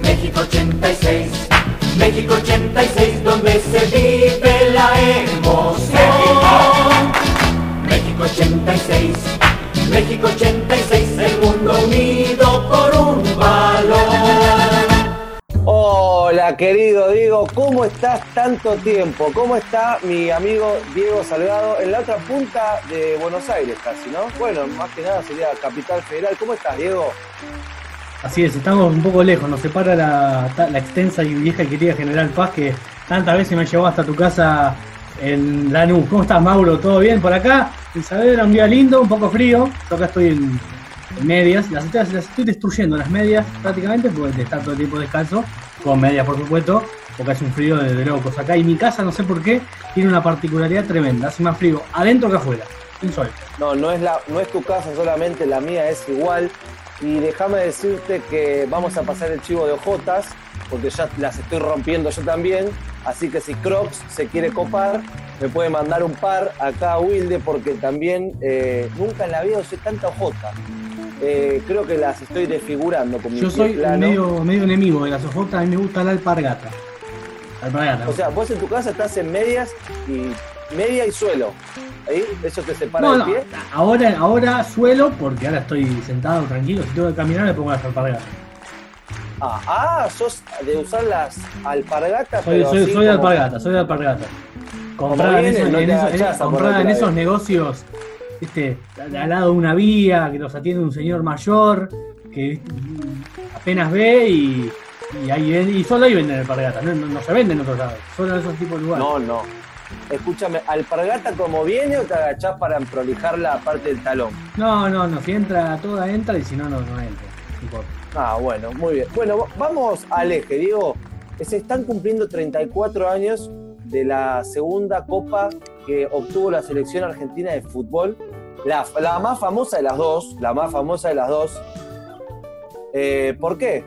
México 86, México 86, donde se vive la emoción. México 86, México 86, el mundo unido Hola, querido Diego, ¿cómo estás tanto tiempo? ¿Cómo está mi amigo Diego Salgado en la otra punta de Buenos Aires casi, no? Bueno, más que nada sería Capital Federal. ¿Cómo estás, Diego? Así es, estamos un poco lejos, nos separa la, extensa y vieja y querida General Paz que tantas veces me llevó hasta tu casa en Lanús. ¿Cómo estás, Mauro? ¿Todo bien por acá? Isabel era un día lindo, un poco frío. Yo acá estoy en medias, las, las estoy destruyendo las medias prácticamente porque está todo el tiempo descalzo, con medias por supuesto, porque hace un frío de, de locos acá. Y mi casa, no sé por qué, tiene una particularidad tremenda, hace más frío adentro que afuera, sin sol. No, no es, la, no es tu casa solamente, la mía es igual. Y déjame decirte que vamos a pasar el chivo de ojotas, porque ya las estoy rompiendo yo también. Así que si Crocs se quiere copar, me puede mandar un par acá a Wilde, porque también eh, nunca en la vida usé tanta ojota. Eh, creo que las estoy desfigurando con mi Yo soy plano. medio, medio enemigo de las ojotas, a mí me gusta la alpargata. Alpargata. O sea, vos en tu casa estás en medias y media y suelo. ¿Ahí? Eso te separa No, del no, pie. ahora, ahora suelo, porque ahora estoy sentado tranquilo, si tengo que caminar me pongo las alpargatas. Ah, ah, sos de usar las alpargatas, Soy, pero soy, así soy de como- alpargata, soy de alpargata. Comprada en, viene, esos, no en te esos- en- agachás a comprada en esos negocios, viste, al al lado de una vía, que los atiende un señor mayor, que apenas ve y, y ahí y solo ahí venden alpargatas, no, no, no se venden en otros lados, solo en esos tipos de lugares. No, no. Escúchame, ¿alpargata como viene o te agachás para prolijar la parte del talón? No, no, no, si entra toda entra y si no, no, no entra. Ah, bueno, muy bien. Bueno, vamos al eje, Diego. Se están cumpliendo 34 años de la segunda copa que obtuvo la selección argentina de fútbol. La, la más famosa de las dos, la más famosa de las dos. Eh, ¿Por qué?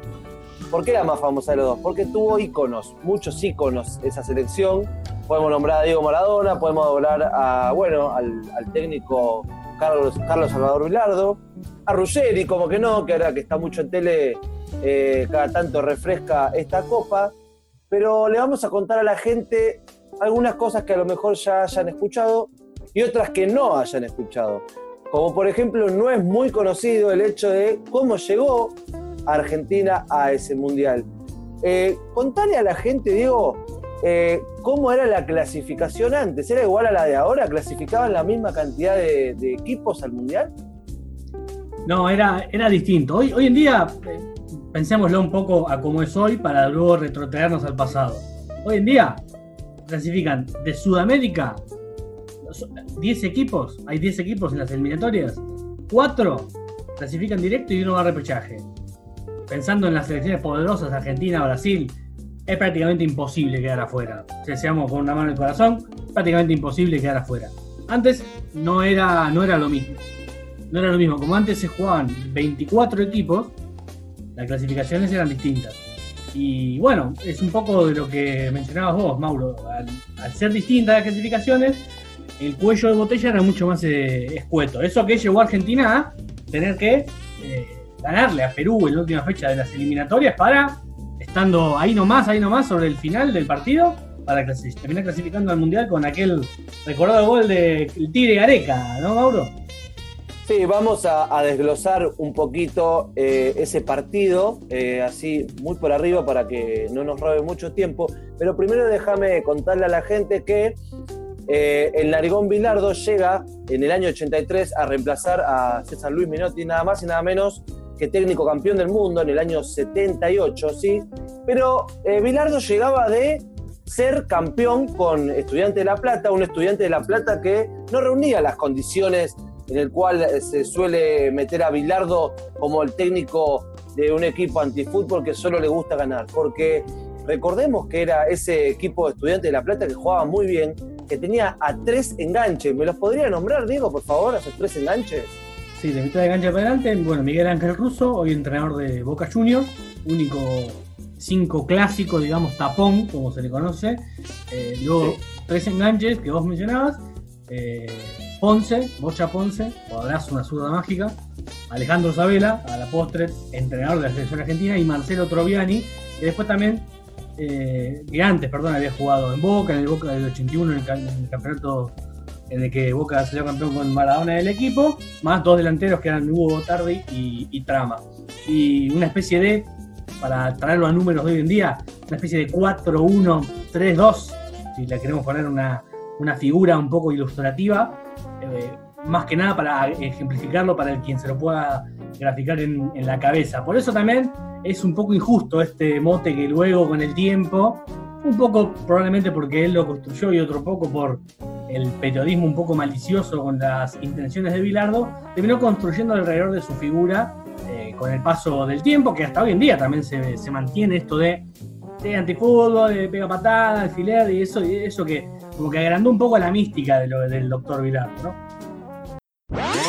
¿Por qué la más famosa de las dos? Porque tuvo íconos, muchos íconos esa selección. Podemos nombrar a Diego Maradona, podemos nombrar a, bueno, al, técnico Carlos, Carlos Salvador Vilardo, a Ruggeri, como que no, que ahora que está mucho en tele, eh, cada tanto refresca esta copa. Pero le vamos a contar a la gente algunas cosas que a lo mejor ya hayan escuchado y otras que no hayan escuchado. Como por ejemplo, no es muy conocido el hecho de cómo llegó Argentina a ese mundial. Eh, contale a la gente, Diego, eh, cómo era la clasificación antes. ¿Era igual a la de ahora? ¿Clasificaban la misma cantidad de, de equipos al mundial? No, era, era distinto. Hoy, hoy en día, eh, pensémoslo un poco a cómo es hoy para luego retrotraernos al pasado. Hoy en día clasifican de Sudamérica 10 equipos, hay 10 equipos en las eliminatorias, 4 clasifican directo y uno va a repechaje. Pensando en las selecciones poderosas, Argentina, Brasil, es prácticamente imposible quedar afuera. Si seamos con una mano en el corazón, prácticamente imposible quedar afuera. Antes no era, no era lo mismo no era lo mismo. Como antes se jugaban 24 equipos, las clasificaciones eran distintas. Y bueno, es un poco de lo que mencionabas vos, Mauro. Al, al ser distintas las clasificaciones, el cuello de botella era mucho más eh, escueto. Eso que llevó a Argentina a tener que eh, ganarle a Perú en la última fecha de las eliminatorias para, estando ahí nomás, ahí nomás sobre el final del partido, para terminar clasificando al Mundial con aquel recordado gol de el Tigre Gareca, ¿no, Mauro? Sí, vamos a, desglosar un poquito eh, ese partido, así muy por arriba para que no nos robe mucho tiempo. Pero primero déjame contarle a la gente que eh, el Narigón Bilardo llega en el año 83 a reemplazar a César Luis Minotti, nada más y nada menos que técnico campeón del mundo en el año 78, ¿sí? Pero eh, Bilardo llegaba de ser campeón con Estudiante de La Plata, un estudiante de La Plata que no reunía las condiciones en el cual eh, se suele meter a Bilardo como el técnico de un equipo antifútbol que solo le gusta ganar. Porque recordemos que era ese equipo de estudiantes de La Plata que jugaba muy bien, que tenía a tres enganches. ¿Me los podría nombrar, Diego, por favor, a esos tres enganches? Sí, de mitad de cancha para adelante, bueno, Miguel Ángel Russo, hoy entrenador de Boca Juniors, único cinco clásico, digamos, tapón, como se le conoce. Eh, luego, tres enganches que vos mencionabas. eh, Ponce, Bocha Ponce, jugadorazo, una zurda mágica, Alejandro Sabela, a la postre, entrenador de la selección argentina, y Marcelo Troviani, que después también, eh, que antes, perdón, había jugado en Boca, en el Boca del 81, en el, campeonato en el que Boca salió campeón con Maradona del equipo, más dos delanteros que eran Hugo Tardi y, y Trama. Y una especie de, para traerlo a números de hoy en día, una especie de 4-1-3-2, si le queremos poner una, una figura un poco ilustrativa, eh, más que nada para ejemplificarlo para el quien se lo pueda graficar en, en la cabeza. Por eso también es un poco injusto este mote que luego con el tiempo, un poco probablemente porque él lo construyó y otro poco por el periodismo un poco malicioso con las intenciones de Bilardo, terminó construyendo alrededor de su figura eh, con el paso del tiempo, que hasta hoy en día también se, se mantiene esto de, de antifútbol, de pega patada, alfiler y eso, eso que como que agrandó un poco la mística de lo, del doctor Bilardo, ¿no?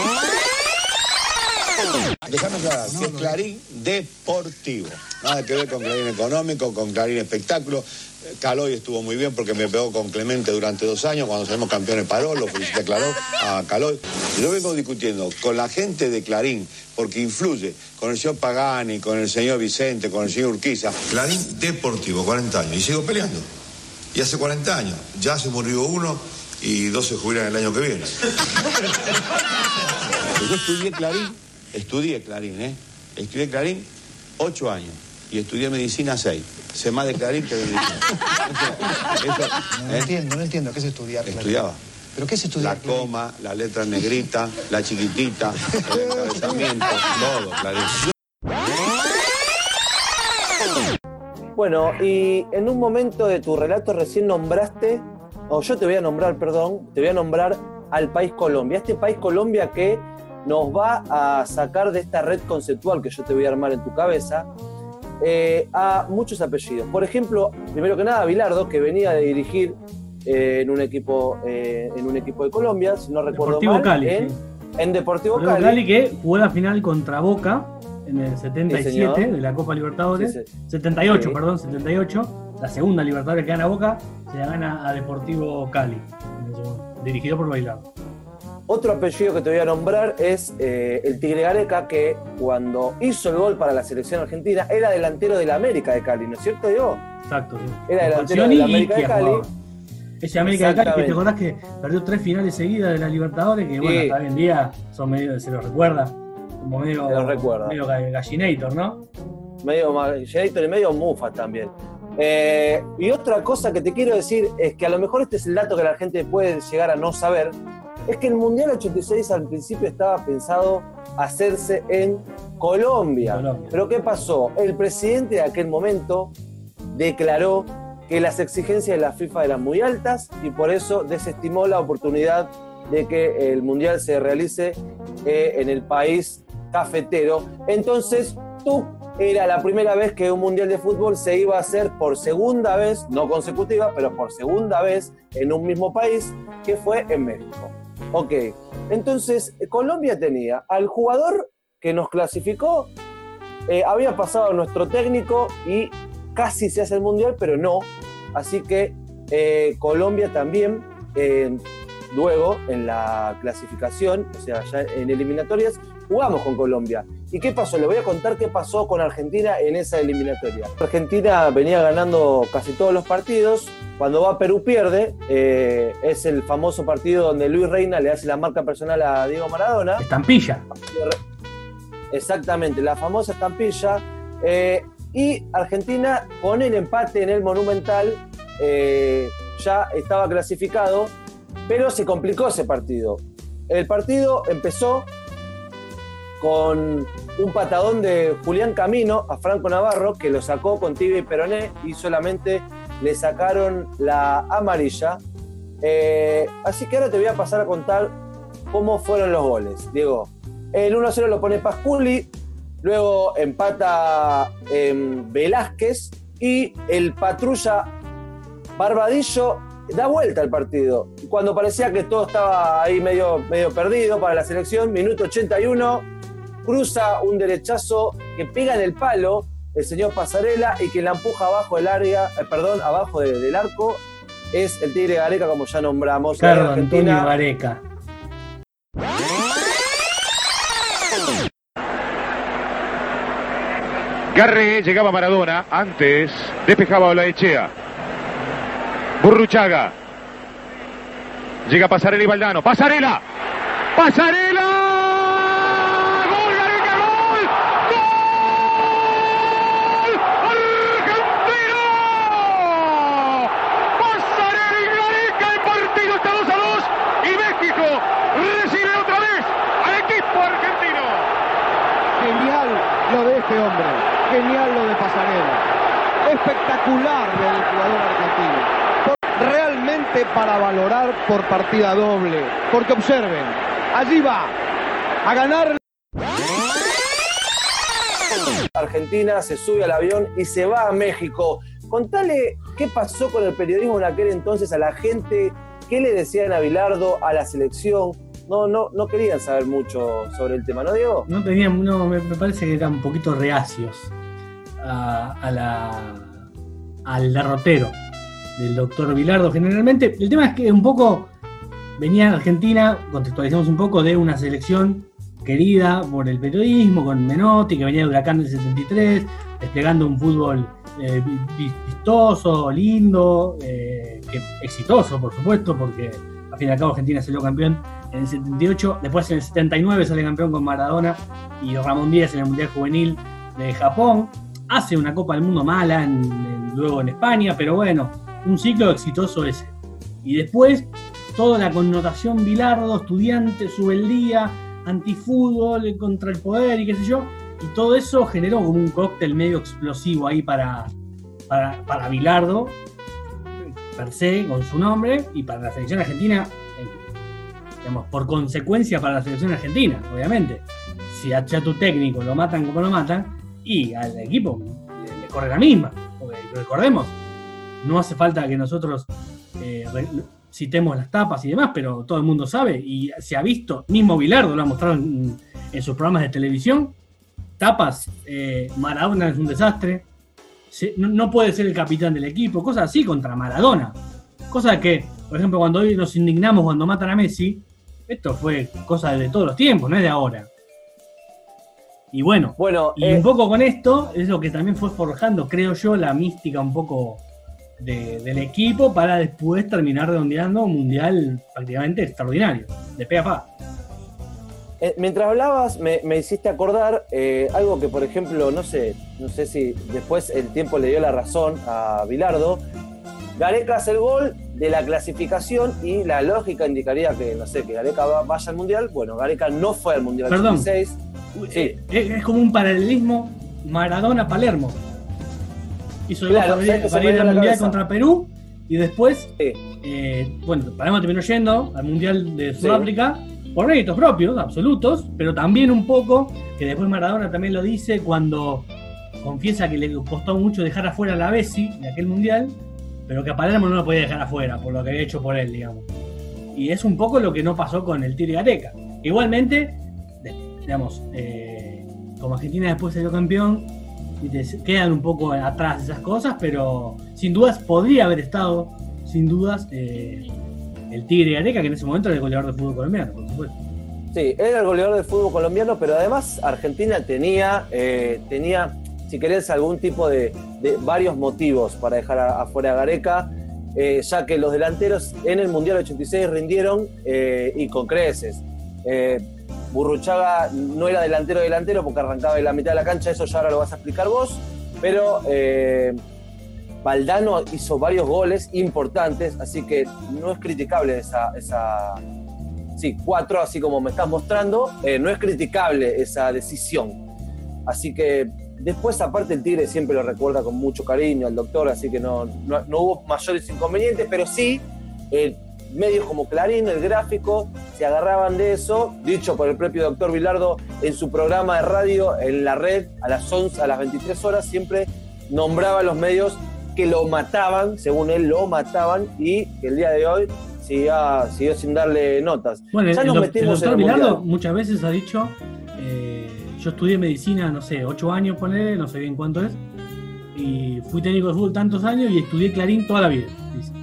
Déjame aclarar, que es Clarín deportivo. Nada que ver con Clarín económico, con Clarín espectáculo. Eh, Caloy estuvo muy bien porque me pegó con Clemente durante dos años. Cuando salimos campeones paró, lo felicité a, a Caloy. Yo vengo discutiendo con la gente de Clarín, porque influye con el señor Pagani, con el señor Vicente, con el señor Urquiza. Clarín Deportivo, 40 años. Y sigo peleando. Y hace 40 años. Ya se murió uno y dos se jubilan el año que viene. Yo estudié Clarín, estudié Clarín, ¿eh? Estudié Clarín ocho años y estudié medicina seis. Sé más de Clarín que de medicina. Eso- eso, No ¿eh? entiendo, no entiendo. ¿Qué es estudiar? Clarín? Estudiaba. ¿Pero qué es La estudiar? Clarín? coma, la letra negrita, la chiquitita, el encabezamiento, todo, Clarín. Bueno, y en un momento de tu relato recién nombraste, o yo te voy a nombrar, perdón, te voy a nombrar al país Colombia. Este país Colombia que nos va a sacar de esta red conceptual que yo te voy a armar en tu cabeza eh, a muchos apellidos. Por ejemplo, primero que nada, Bilardo, que venía de dirigir eh, en, un equipo, eh, en un equipo de Colombia, si no recuerdo Deportivo mal, Cali, en, sí. en Deportivo Deportivo Cali. Cali que jugó la final contra Boca en el Sí, 77 señor. de la Copa Libertadores. Sí, sí. 78, Sí. perdón, 78. La segunda Libertadores que gana Boca se la gana a Deportivo Cali, dirigido por Bailado. Otro apellido que te voy a nombrar es eh, el Tigre Gareca, que cuando hizo el gol para la selección argentina era delantero de la América de Cali, ¿no es cierto, Diego? Exacto, sí. Era delantero de la América de Cali. Ese América de Cali, que te acordás que perdió tres finales seguidas de la Libertadores, que bueno, hasta hoy en día son medio, se lo recuerda, como medio, Se lo recuerda. medio ga- gallinator, ¿no? Medio Generator y medio Mufa también. Eh, y otra cosa que te quiero decir es que a lo mejor este es el dato que la gente puede llegar a no saber, es que el Mundial 86 al principio estaba pensado hacerse en Colombia. Colombia. Pero ¿qué pasó? El presidente de aquel momento declaró que las exigencias de la FIFA eran muy altas y por eso desestimó la oportunidad de que el Mundial se realice eh, en el país cafetero. Entonces, tú era la primera vez que un Mundial de Fútbol se iba a hacer por segunda vez, no consecutiva, pero por segunda vez en un mismo país, que fue en México. Ok, entonces Colombia tenía al jugador que nos clasificó, eh, había pasado nuestro técnico y casi se hace el Mundial, pero no. Así que eh, Colombia también, eh, luego en la clasificación, o sea, ya en eliminatorias, jugamos con Colombia. ¿Y qué pasó? Le voy a contar qué pasó con Argentina en esa eliminatoria. Argentina venía ganando casi todos los partidos. Cuando va Perú pierde, eh, es el famoso partido donde Luis Reina le hace la marca personal a Diego Maradona. Estampilla. Exactamente, la famosa estampilla. Eh, y Argentina, con el empate en el Monumental, eh, ya estaba clasificado, pero se complicó ese partido. El partido empezó con un patadón de Julián Camino a Franco Navarro, que lo sacó con tibia y peroné y solamente le sacaron la amarilla. Eh, así que ahora te voy a pasar a contar cómo fueron los goles. Diego, el 1-0 lo pone Pasculi, luego empata em, Velázquez y el patrulla Barbadillo da vuelta al partido. Cuando parecía que todo estaba ahí medio, medio perdido para la selección, minuto 81, cruza un derechazo que pega en el palo el señor Pasarela y que la empuja abajo del eh, perdón, abajo del arco, es el Tigre Gareca, como ya nombramos. Claro, Argentina. Antonio Gareca. Garre llegaba Maradona, antes despejaba a Olaechea. Burruchaga. Llega Pasarela y Valdano. ¡Pasarela! ¡Pasarela! Espectacular del jugador argentino. Por- realmente para valorar por partida doble, porque observen, allí va a ganar Argentina se sube al avión y se va a México. Contale qué pasó con el periodismo en aquel entonces a la gente, qué le decían a Bilardo, a la selección. No, no, no querían saber mucho sobre el tema, ¿no, Diego? No tenían, no, me, me parece que eran un poquito reacios a, a la, al derrotero del doctor Vilardo. Generalmente, el tema es que un poco venía Argentina, contextualizamos un poco, de una selección querida por el periodismo, con Menotti, que venía de Huracán del 73, desplegando un fútbol eh, vi- vi- vistoso, lindo, eh, exitoso, por supuesto, porque al fin y al cabo Argentina salió campeón en el 78, después en el 79 sale campeón con Maradona y Ramón Díaz en el Mundial Juvenil de Japón, hace una Copa del Mundo mala luego en España, pero bueno, un ciclo exitoso ese. Y después toda la connotación Bilardo, estudiante, subeldía, antifútbol, contra el poder y qué sé yo, y todo eso generó como un cóctel medio explosivo ahí para, para, para Bilardo, per se, con su nombre, y para la selección argentina, eh, digamos, por consecuencia para la selección argentina, obviamente. Si a tu técnico lo matan como lo matan, y al equipo le, corre la misma, recordemos, no hace falta que nosotros eh, citemos las tapas y demás, pero todo el mundo sabe y se ha visto, mismo Bilardo lo ha mostrado en, sus programas de televisión, tapas, eh, Maradona es un desastre, no, no puede ser el capitán del equipo, cosas así contra Maradona. Cosa que, por ejemplo, cuando hoy nos indignamos cuando matan a Messi, esto fue cosa de todos los tiempos, no es de ahora. Y bueno, Bueno, y eh, un poco con esto es lo que también fue forjando, creo yo, la mística un poco de- del equipo para después terminar redondeando un mundial prácticamente extraordinario, de pe a pa. Eh, mientras hablabas, me, me hiciste acordar eh, algo que, por ejemplo, no sé, no sé si después el tiempo le dio la razón a Bilardo. Gareca hace el gol de la clasificación y la lógica indicaría que, no sé, que Gareca va- vaya al Mundial. Bueno, Gareca no fue al Mundial Perdón. 86. Eh, Es, como un paralelismo Maradona-Palermo. Hizo el Claro, gol ¿sabes qué para, ir al mundial cabeza? contra Perú y después, Sí. eh, bueno, Palermo terminó yendo al mundial de Sudáfrica por méritos propios, absolutos, pero también un poco, que después Maradona también lo dice cuando confiesa que le costó mucho dejar afuera a la Bessi de aquel mundial, pero que a Palermo no lo podía dejar afuera por lo que había hecho por él, digamos. Y es un poco lo que no pasó con el Tigre Gareca. Igualmente, digamos, eh, como Argentina después salió campeón, quedan un poco atrás esas cosas, pero sin dudas podría haber estado, sin dudas, eh, el Tigre Gareca, que en ese momento era el goleador de fútbol colombiano, por supuesto. Sí, era el goleador del fútbol colombiano, pero además Argentina tenía, eh, tenía si querés, algún tipo de, de varios motivos para dejar afuera a Gareca, eh, ya que los delanteros en el Mundial 86 rindieron y con creces. Burruchaga no era delantero delantero porque arrancaba en la mitad de la cancha, eso ya ahora lo vas a explicar vos, pero eh, Valdano hizo varios goles importantes, así que no es criticable esa, esa sí, cuatro, así como me estás mostrando, eh, no es criticable esa decisión. Así que después, aparte, el Tigre siempre lo recuerda con mucho cariño al doctor, así que no, no, hubo mayores inconvenientes, pero sí, medios como Clarín, el gráfico, se agarraban de eso, dicho por el propio doctor Vilardo en su programa de radio en la red a las 11, a las 23 horas, siempre nombraba a los medios que lo mataban, según él lo mataban, y que el día de hoy siguió, siguió sin darle notas. Bueno, el, ya nos el metimos en doctor el Bilardo muchas veces ha dicho, eh, yo estudié medicina, no sé, ocho años, ponele, no sé bien cuánto es, y fui técnico de fútbol tantos años y estudié Clarín toda la vida. dice.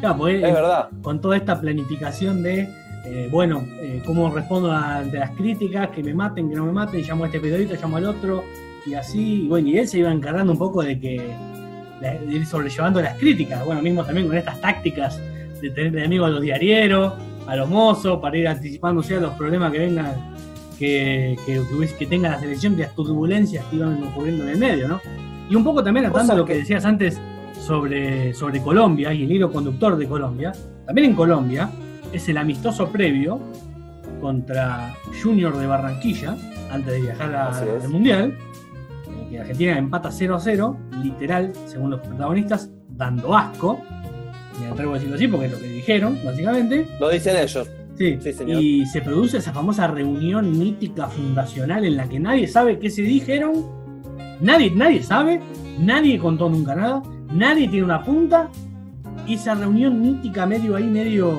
Claro, porque, Es eh, verdad. con toda esta planificación de, eh, bueno, eh, cómo respondo ante las críticas, que me maten, que no me maten, llamo a este periodista, llamo al otro, y así, bueno, y él se iba encargando un poco de que de ir sobrellevando las críticas, bueno, mismo también con estas tácticas de tener de amigo a los diarieros, a los mozos, para ir anticipándose a los problemas que vengan, que, que, que tenga la selección, de las turbulencias que iban ocurriendo en el medio, ¿no? Y un poco también atando a lo que que- decías antes sobre, sobre Colombia y el hilo conductor de Colombia, también en Colombia es el amistoso previo contra Junior de Barranquilla, antes de viajar al Mundial, en el que Argentina empata 0 a 0, literal, según los protagonistas, dando asco. Me atrevo a decirlo así porque es lo que dijeron, básicamente. Lo dicen ellos. Sí, Sí, señor. y se produce esa famosa reunión mítica fundacional en la que nadie sabe qué se dijeron, nadie, nadie sabe, nadie contó nunca nada, nadie tiene una punta, y esa reunión mítica medio ahí, medio,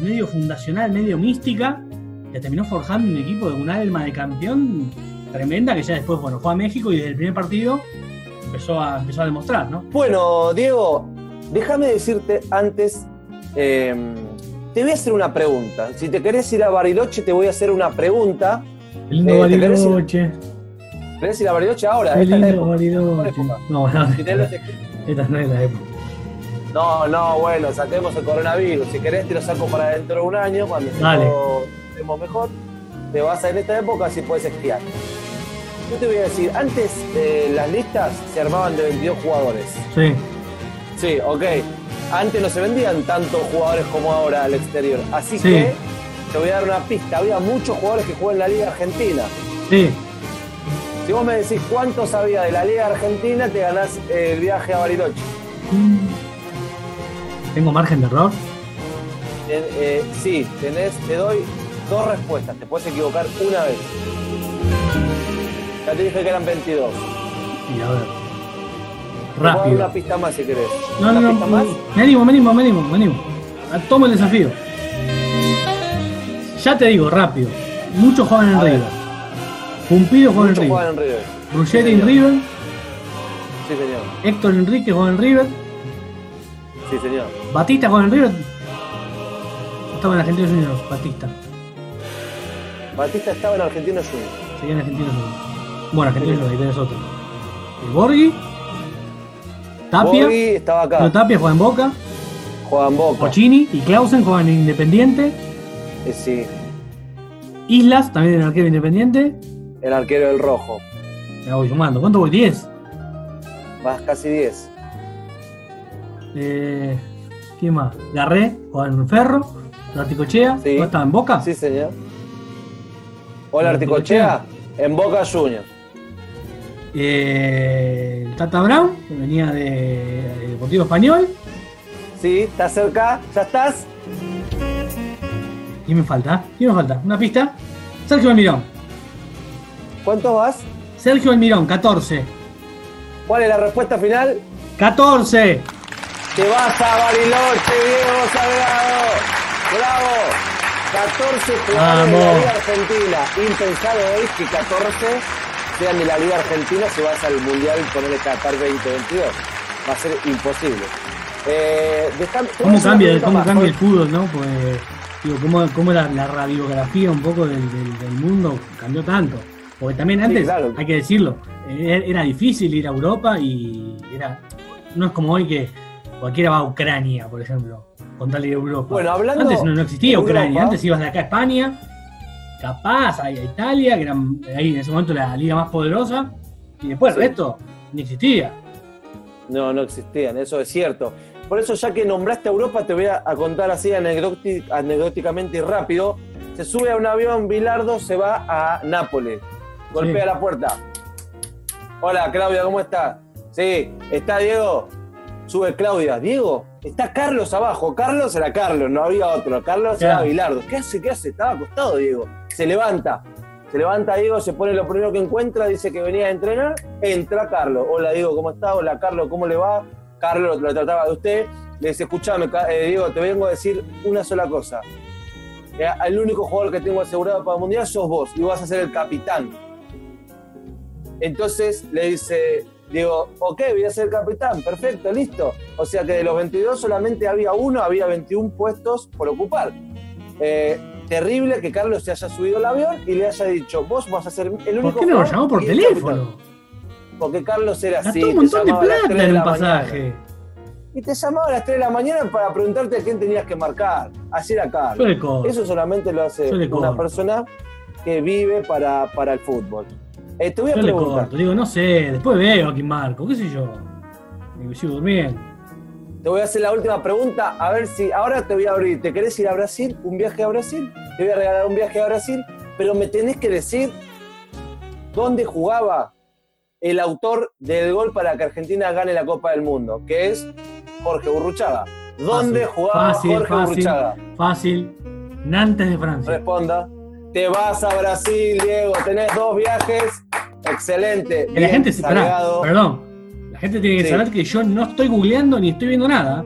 medio fundacional, medio mística, que terminó forjando un equipo de un alma de campeón tremenda que ya después, bueno, fue a México y desde el primer partido empezó a, empezó a demostrar, ¿no? Bueno, Diego, déjame decirte antes, eh, te voy a hacer una pregunta. Si te querés ir a Bariloche, te voy a hacer una pregunta. El lindo Eh, ¿te querés ir- Bariloche, ¿Querés ir a Bariloche ahora? lindo. Bariloche. No, no, esta no es la época. No, no, bueno, saquemos el coronavirus. Si querés, te lo saco para dentro de un año, cuando estemos- estemos mejor. Te vas a en esta época si puedes esquiar. Yo te voy a decir, antes eh, las listas se armaban de 22 jugadores. Sí. Sí, ok. Antes no se vendían tantos jugadores como ahora al exterior. Así Sí. que te voy a dar una pista. Había muchos jugadores que juegan en la Liga Argentina. Sí, Si vos me decís cuántos había de la Liga Argentina, te ganás el viaje a Bariloche. tengo margen de error. Eh, eh, sí, tenés, te doy dos respuestas. Te puedes equivocar una vez. Ya te dije que eran 22. Y a ver. Rápido. una pista más si querés. No, ¿Una no, pista no. más? Me animo, me animo, me animo, me animo. Ah, Tomo el desafío. Ya te digo, rápido. Muchos juegan en. River. Pumpido juega en River. en River. Ruggeri en. River. Sí, señor. Héctor Enrique juega en River. Sí, señor. Batista juega en River. Estaba en Argentinos Juniors, Batista. Batista estaba en Argentino Juniors. Seguía en Argentinos Juniors. Bueno, Argentinos Juniors, ahí tenés otro. El Borghi. Tapia. Borghi estaba acá. No, Tapia juega en Boca. Juega en Boca. Cochini y Clausen juegan en Independiente. Eh, sí, Islas, también en arquero independiente. El arquero del rojo. Ya voy sumando. ¿Cuánto voy? 10. Vas casi 10. Eh, ¿Quién más? Garré, juega en Ferro. Articochea, Sí. ¿no estaba en Boca? Sí, señor. Hola, Articochea. Articochea. En Boca Juniors. Eh, Tata Brown, que venía de, de Deportivo Español. Sí, estás cerca. ¿Ya estás? ¿Quién me falta? ¿Quién me falta? ¿Una pista? Sergio Almirón. ¿Cuántos vas? Sergio Almirón, 14. ¿Cuál es la respuesta final? 14. Te vas a Bariloche, Diego Salgado. ¡Bravo! 14 jugadores de la. Liga Argentina. Impensado hoy que 14 sean de la Liga Argentina si vas al Mundial con el Qatar 2022. Va a ser imposible. Eh, ¿Cómo cambia, cómo más, cambia el fútbol, no? Pues, digo, cómo, cómo la, la radiografía un poco del, del- del mundo cambió tanto. Porque también antes, claro. hay que decirlo, eh, era difícil ir a Europa y era no es como hoy que cualquiera va a Ucrania, por ejemplo, con tal de ir a Europa. Bueno, hablando antes no, no existía Ucrania, Europa- antes ibas de acá a España, capaz a, a Italia, que era ahí en ese momento la liga más poderosa, y después el resto ni existía. No, no existían, eso es cierto. Por eso, ya que nombraste a Europa, te voy a, contar así anecdóticamente y rápido. Se sube a un avión, Bilardo se va a Nápoles. Golpea Sí. la puerta. Hola, Claudia, ¿cómo estás? Sí, ¿está Diego? Sube Claudia. Diego, está Carlos abajo. Carlos era Carlos, no había otro. Carlos era Claro. Bilardo. ¿Qué hace? ¿Qué hace? Estaba acostado, Diego. Se levanta. Se levanta Diego, se pone lo primero que encuentra, dice que venía a entrenar, entra Carlos. Hola Diego, ¿cómo está? Hola Carlos, ¿cómo le va? Carlos lo trataba de usted. Le dice, escuchame, eh, Diego, te vengo a decir una sola cosa. Eh, el único jugador que tengo asegurado para el Mundial sos vos y vas a ser el capitán. Entonces le dice, Diego, ok, voy a ser capitán, perfecto, listo. O sea que de los 22 solamente había uno, había 21 puestos por ocupar. Eh, terrible que Carlos se haya subido al avión y le haya dicho, vos vas a ser el único ¿Por qué no lo llamó por teléfono? Porque Carlos era así. Gastó un te montón de plata 3 de en un mañana. pasaje. Y te llamaba a las 3 de la mañana para preguntarte a quién tenías que marcar. Así era Carlos. Eso solamente lo hace una persona que vive para, para el fútbol. Eh, te voy a Yo le preguntar. corto. Digo, no sé, después veo a quién marco, qué sé yo. Y sigo durmiendo. Te voy a hacer la última pregunta, a ver si. Ahora te voy a abrir. ¿Te querés ir a Brasil? ¿Un viaje a Brasil? Te voy a regalar un viaje a Brasil, pero me tenés que decir dónde jugaba el autor del gol para que Argentina gane la Copa del Mundo, que es Jorge Burruchaga. ¿Dónde Fácil, jugaba fácil, Jorge fácil. Burruchaga? Fácil. Nantes de Francia. Responda. Te vas a Brasil, Diego. Tenés dos viajes. Excelente. Que la gente se. pará, perdón. La gente tiene que Sí. saber que yo no estoy googleando ni estoy viendo nada.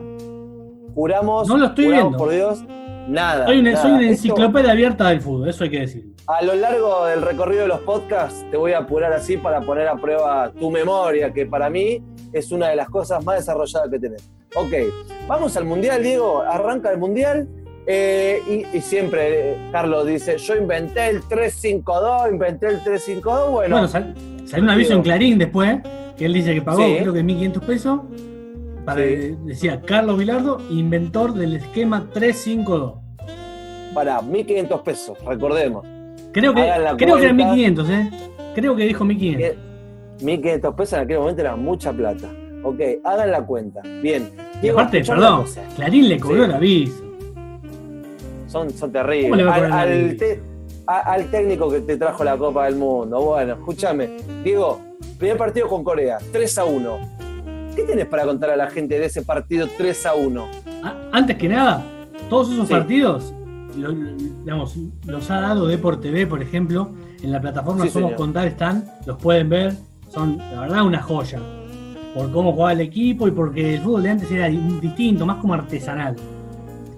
Juramos, No lo estoy juramos viendo. por Dios, nada. Soy una, nada. soy una Esto- enciclopedia abierta del fútbol, eso hay que decir. A lo largo del recorrido de los podcasts te voy a apurar así para poner a prueba tu memoria, que para mí es una de las cosas más desarrolladas que tenés. Ok, vamos al Mundial, Diego. Arranca el Mundial. Eh, y, y siempre eh, Carlos dice, yo inventé el 352, inventé el 352. Bueno, Bueno, sal- salió un aviso en Clarín después, que él dice que pagó, Sí. creo que 1.500 pesos. Para, Sí. Decía Carlos Vilardo, inventor del esquema 352. para 1.500 pesos, recordemos. Creo que, creo que cuenta. 1.500, ¿eh? Creo que dijo 1.500. Que 1.500 pesos en aquel momento era mucha plata. Ok, hagan la cuenta. Bien. Y aparte, perdón. Clarín le cobró Sí. el aviso. Son, son ¿Cómo le terribles. Al, al vida? te- a- al técnico que te trajo la Copa del Mundo. Bueno, escúchame. Diego, primer partido con Corea, 3 a 1. ¿Qué tienes para contar a la gente de ese partido 3 a 1? A- Antes que nada, todos esos Sí. partidos, lo- digamos, los ha dado Deport TV, por ejemplo, en la plataforma Sí, Somos señor. Contar están, los pueden ver, son la verdad una joya. Por cómo jugaba el equipo y porque el fútbol de antes era di- distinto, más como artesanal.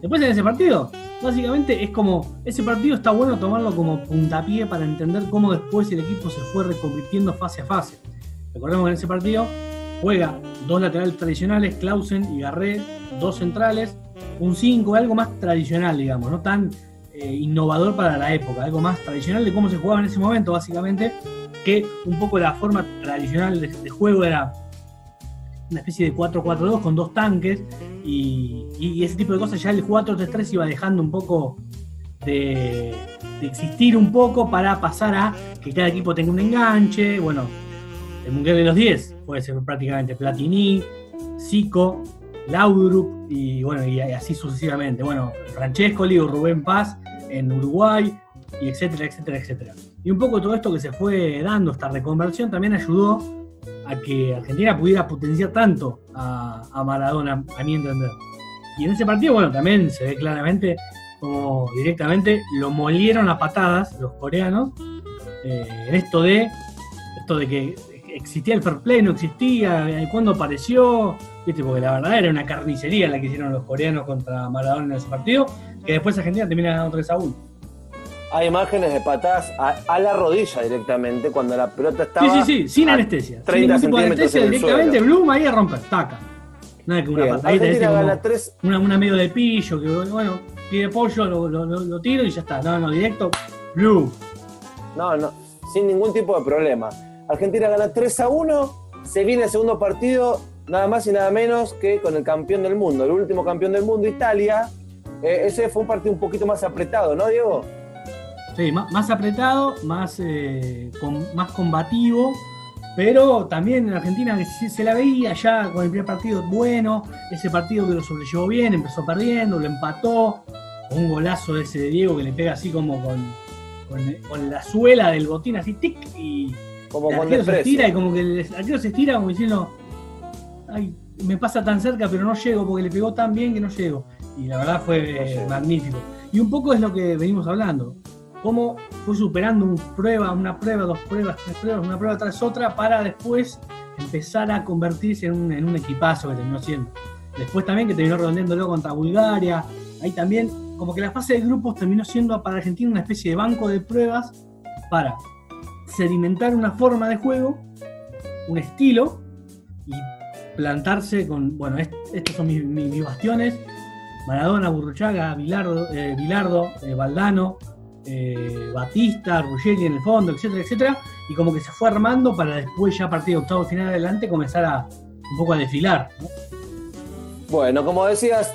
Después en ese partido, básicamente es como, ese partido está bueno tomarlo como puntapié para entender cómo después el equipo se fue reconvirtiendo fase a fase. Recordemos que en ese partido juega dos laterales tradicionales, Clausen y Garré, dos centrales, un 5, algo más tradicional, digamos, no tan eh, innovador para la época, algo más tradicional de cómo se jugaba en ese momento, básicamente, que un poco la forma tradicional de, de juego era una especie de 4-4-2 con dos tanques y, ese tipo de cosas, ya el 4-3-3 iba dejando un poco de, existir un poco para pasar a que cada equipo tenga un enganche, bueno, el Mundial de los 10 puede ser prácticamente Platini, Zico, Laudrup y bueno, y así sucesivamente. Bueno, Francescoli o Rubén Paz en Uruguay, y etcétera, etcétera, etcétera. Y un poco todo esto que se fue dando, esta reconversión, también ayudó a que Argentina pudiera potenciar tanto a, a Maradona, a mi entender. Y en ese partido, bueno, también se ve claramente como directamente lo molieron a patadas los coreanos eh, esto de esto de que existía el fair play, no existía, eh, cuándo apareció, ¿viste? porque la verdad era una carnicería la que hicieron los coreanos contra Maradona en ese partido, que después Argentina termina ganando 3 a 1. Hay imágenes de patadas a, a la rodilla directamente cuando la pelota estaba. Sí, sí, sí, sin anestesia. Sin 30 ningún tipo de anestesia, directamente. Bloom ahí a romper, taca. Nada que una Bien, patadita, Argentina ese como gana 3 una, una medio de pillo, que bueno, pide pollo, lo, lo- lo- lo tiro y ya está. No, no, directo, Bloom. No, no, sin ningún tipo de problema. Argentina gana 3 a 1, se viene el segundo partido, nada más y nada menos que con el campeón del mundo, el último campeón del mundo, Italia. Eh, ese fue un partido un poquito más apretado, ¿no, Diego? Sí, más, más apretado, más, eh, con- más combativo, pero también en Argentina se, se la veía ya con el primer partido bueno, ese partido que lo sobrellevó bien, empezó perdiendo, lo empató, un golazo ese de Diego que le pega así como con, con, con la suela del botín, así tic, y Como el arquero se estira y como que el arquero se estira como diciendo, ay, me pasa tan cerca pero no llego porque le pegó tan bien que no llego. Y la verdad fue No eh, magnífico. Y un poco es lo que venimos hablando. Cómo fue superando un prueba, una prueba, dos pruebas, tres pruebas, una prueba tras otra para después empezar a convertirse en un, equipazo que terminó siendo. Después también que terminó redondeándolo contra Bulgaria. Ahí también, como que la fase de grupos terminó siendo para Argentina una especie de banco de pruebas para sedimentar una forma de juego, un estilo y plantarse con, bueno, est- estos son mis, bastiones, Maradona, Burruchaga, Bilardo, eh, eh, Valdano, eh, Batista, Ruggeri en el fondo, etcétera, etcétera, y como que se fue armando para después ya a partir de octavo final adelante comenzar a un poco a desfilar. ¿no? Bueno, como decías,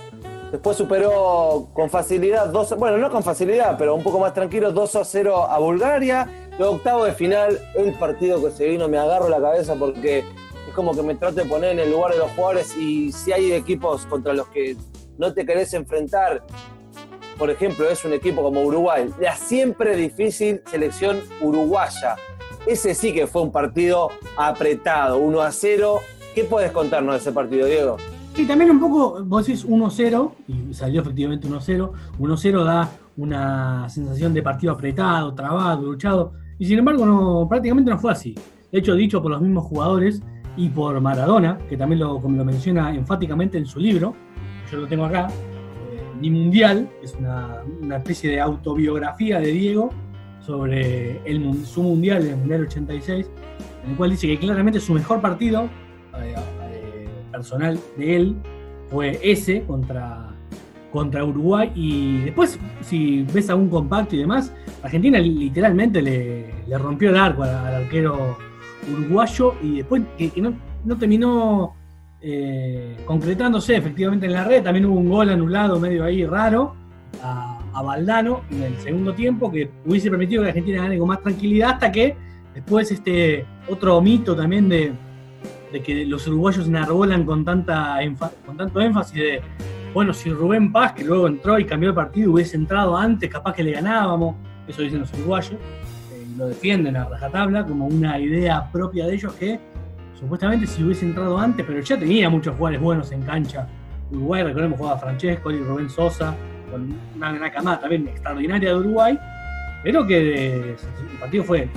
después superó con facilidad, dos, bueno, no con facilidad, pero un poco más tranquilo, 2 a 0 a Bulgaria. Luego octavo de final, el partido que se vino, me agarro la cabeza porque es como que me trato de poner en el lugar de los jugadores y si hay equipos contra los que no te querés enfrentar, por ejemplo, es un equipo como Uruguay, la siempre difícil selección uruguaya. Ese sí que fue un partido apretado, 1 a 0. ¿Qué puedes contarnos de ese partido, Diego? Sí, también un poco, vos decís 1-0, y salió efectivamente 1-0. 1-0 da una sensación de partido apretado, trabado, luchado, y sin embargo no, prácticamente no fue así. De hecho, dicho por los mismos jugadores y por Maradona, que también lo, lo menciona enfáticamente en su libro, yo lo tengo acá, Mundial, es una, una especie de autobiografía de Diego sobre el, su Mundial, el Mundial 86, en el cual dice que claramente su mejor partido eh, eh, personal de él fue ese contra, contra Uruguay. Y después si ves algún compacto y demás, Argentina literalmente le, le rompió el arco al, arquero uruguayo y después que no, no terminó eh, concretándose efectivamente en la red, también hubo un gol anulado medio ahí raro a, Valdano en el segundo tiempo que hubiese permitido que Argentina gane con más tranquilidad hasta que después este otro mito también de, que los uruguayos enarbolan con, tanta con tanto énfasis de, bueno, si Rubén Paz, que luego entró y cambió el partido, hubiese entrado antes, capaz que le ganábamos, eso dicen los uruguayos, eh, lo defienden a rajatabla como una idea propia de ellos que supuestamente si hubiese entrado antes, pero ya tenía muchos jugadores buenos en cancha. Uruguay, recordemos, jugaba Francesco y Rubén Sosa, con una, una camada también extraordinaria de Uruguay, pero que el partido fue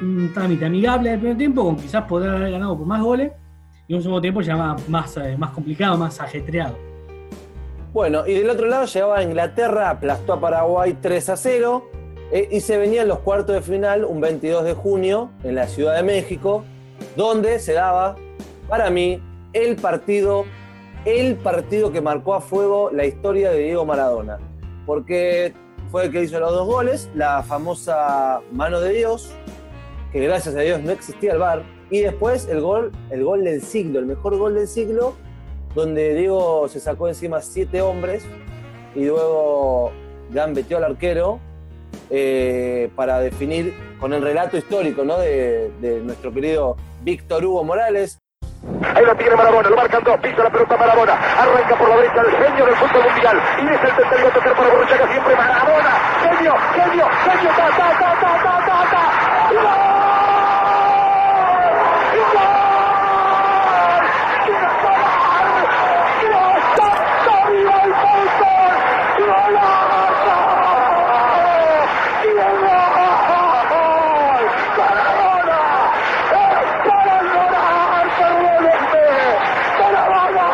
un trámite amigable del primer tiempo, con quizás poder haber ganado por más goles, y un segundo tiempo ya más, más, eh, complicado, más ajetreado. Bueno, y del otro lado llegaba a Inglaterra, aplastó a Paraguay 3 a 0 eh, y se venían los cuartos de final un 22 de junio en la Ciudad de México, donde se daba, para mí, el partido, el partido que marcó a fuego la historia de Diego Maradona. Porque fue el que hizo los dos goles, la famosa mano de Dios, que gracias a Dios no existía el VAR, y después el gol, el gol del siglo, el mejor gol del siglo, donde Diego se sacó encima siete hombres y luego gambeteó al arquero eh, para definir con el relato histórico ¿no? de, de nuestro querido Víctor Hugo Morales. Ahí lo tiene Marabona, lo marcan dos, pisa la pelota Marabona, arranca por la derecha el genio del fútbol mundial, y es el tercero a tocar para Borruchaga siempre Marabona, genio, genio, genio, ta, ta, ta, ta, ta, ta, ta, ¡Gol! ¡Gol! ¡Quiero gol! ¡Quiero Victoria al fútbol! ¡Golazo! ¡Quiero gol! ¡Maradona! ¡Es para llorar, perdónenme! ¡Maradona!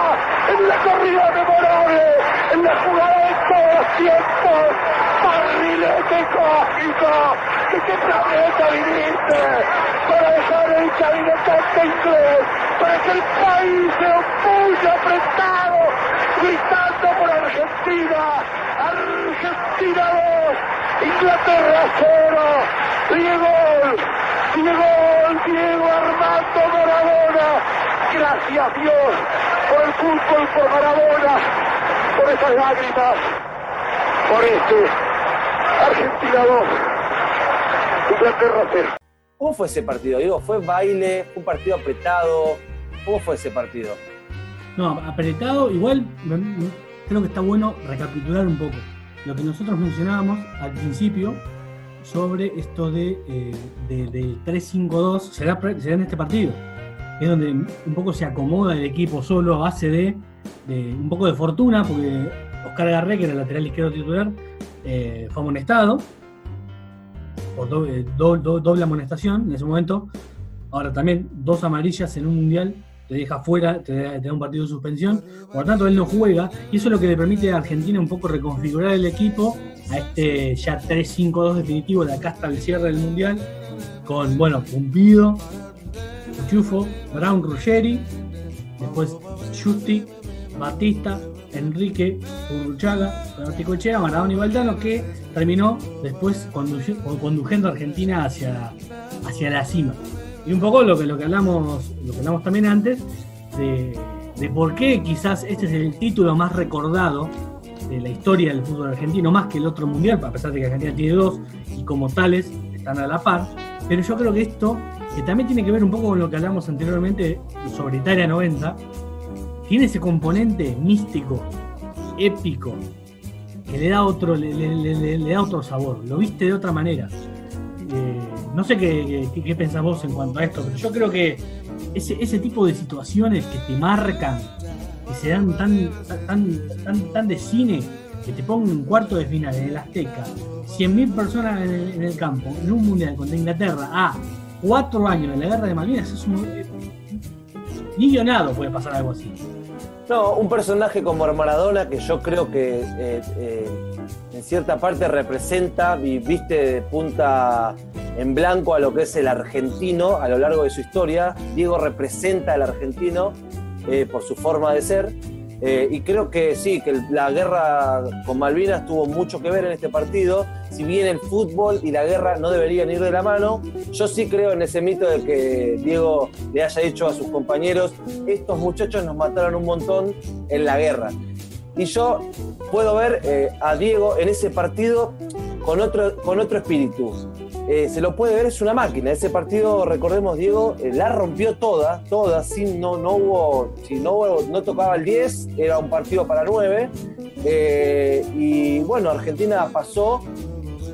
En la corrida memorable, en la jugada de todos los tiempos, barrilete cósmico, que qué planeta viniste para dejar el cabinetante inglés, para que el país se opulle apretado, gritando por Argentina, Argentina 2, Inglaterra 0, Diego, Diego, Diego Armando Maradona, gracias Dios por el fútbol, por Maradona, por esas lágrimas, por este, Argentina 2, Inglaterra 0. ¿Cómo fue ese partido? Digo, ¿fue baile? ¿Fue un partido apretado? ¿Cómo fue ese partido? No, apretado, igual creo que está bueno recapitular un poco lo que nosotros mencionábamos al principio sobre esto de, eh, de- del 3-5-2, será, pre- será en este partido. Es donde un poco se acomoda el equipo solo a base de, de un poco de fortuna, porque Oscar Garré, que era el lateral izquierdo titular, eh, fue amonestado por eh, do- do- doble amonestación en ese momento. Ahora también dos amarillas en un mundial te deja fuera, te da, un partido de suspensión. Por tanto, él no juega y eso es lo que le permite a Argentina un poco reconfigurar el equipo a este ya 3-5-2 definitivo de acá hasta el cierre del mundial. Con, bueno, Pumpido, Chufo, Brown Ruggeri, después Justi, Batista, Enrique Urruchaga, Articochea, Maradona y Valdano, que terminó después conduciendo a Argentina hacia, hacia la cima. Y un poco lo que, lo que hablamos, lo que hablamos también antes, de, de por qué quizás este es el título más recordado de la historia del fútbol argentino, más que el otro mundial, a pesar de que Argentina tiene dos y como tales están a la par. Pero yo creo que esto, que también tiene que ver un poco con lo que hablamos anteriormente sobre Italia 90, tiene ese componente místico, épico, que le da otro, le, da otro sabor, lo viste de otra manera. Eh, no sé qué, qué, qué pensás vos en cuanto a esto, pero yo creo que ese, ese tipo de situaciones que te marcan, que se dan tan, tan, tan, tan de cine, que te pongan un cuarto de final en el Azteca, 100.000 personas en el, campo, en un mundial contra Inglaterra, a cuatro años de la guerra de Malvinas, es un. eh, Ni guionado puede pasar algo así. No, un personaje como Maradona que yo creo que eh, eh, en cierta parte representa viste de punta en blanco a lo que es el argentino a lo largo de su historia. Diego representa al argentino eh, por su forma de ser. Eh, y creo que sí, que la guerra con Malvinas tuvo mucho que ver en este partido. Si bien el fútbol y la guerra no deberían ir de la mano, yo sí creo en ese mito de que Diego le haya dicho a sus compañeros, estos muchachos nos mataron un montón en la guerra. Y yo puedo ver eh, a Diego en ese partido con otro, con otro espíritu. Eh, se lo puede ver, es una máquina. Ese partido, recordemos, Diego, eh, la rompió toda, toda, sin, no, no hubo, si no, no tocaba el 10, era un partido para 9. y bueno, Argentina pasó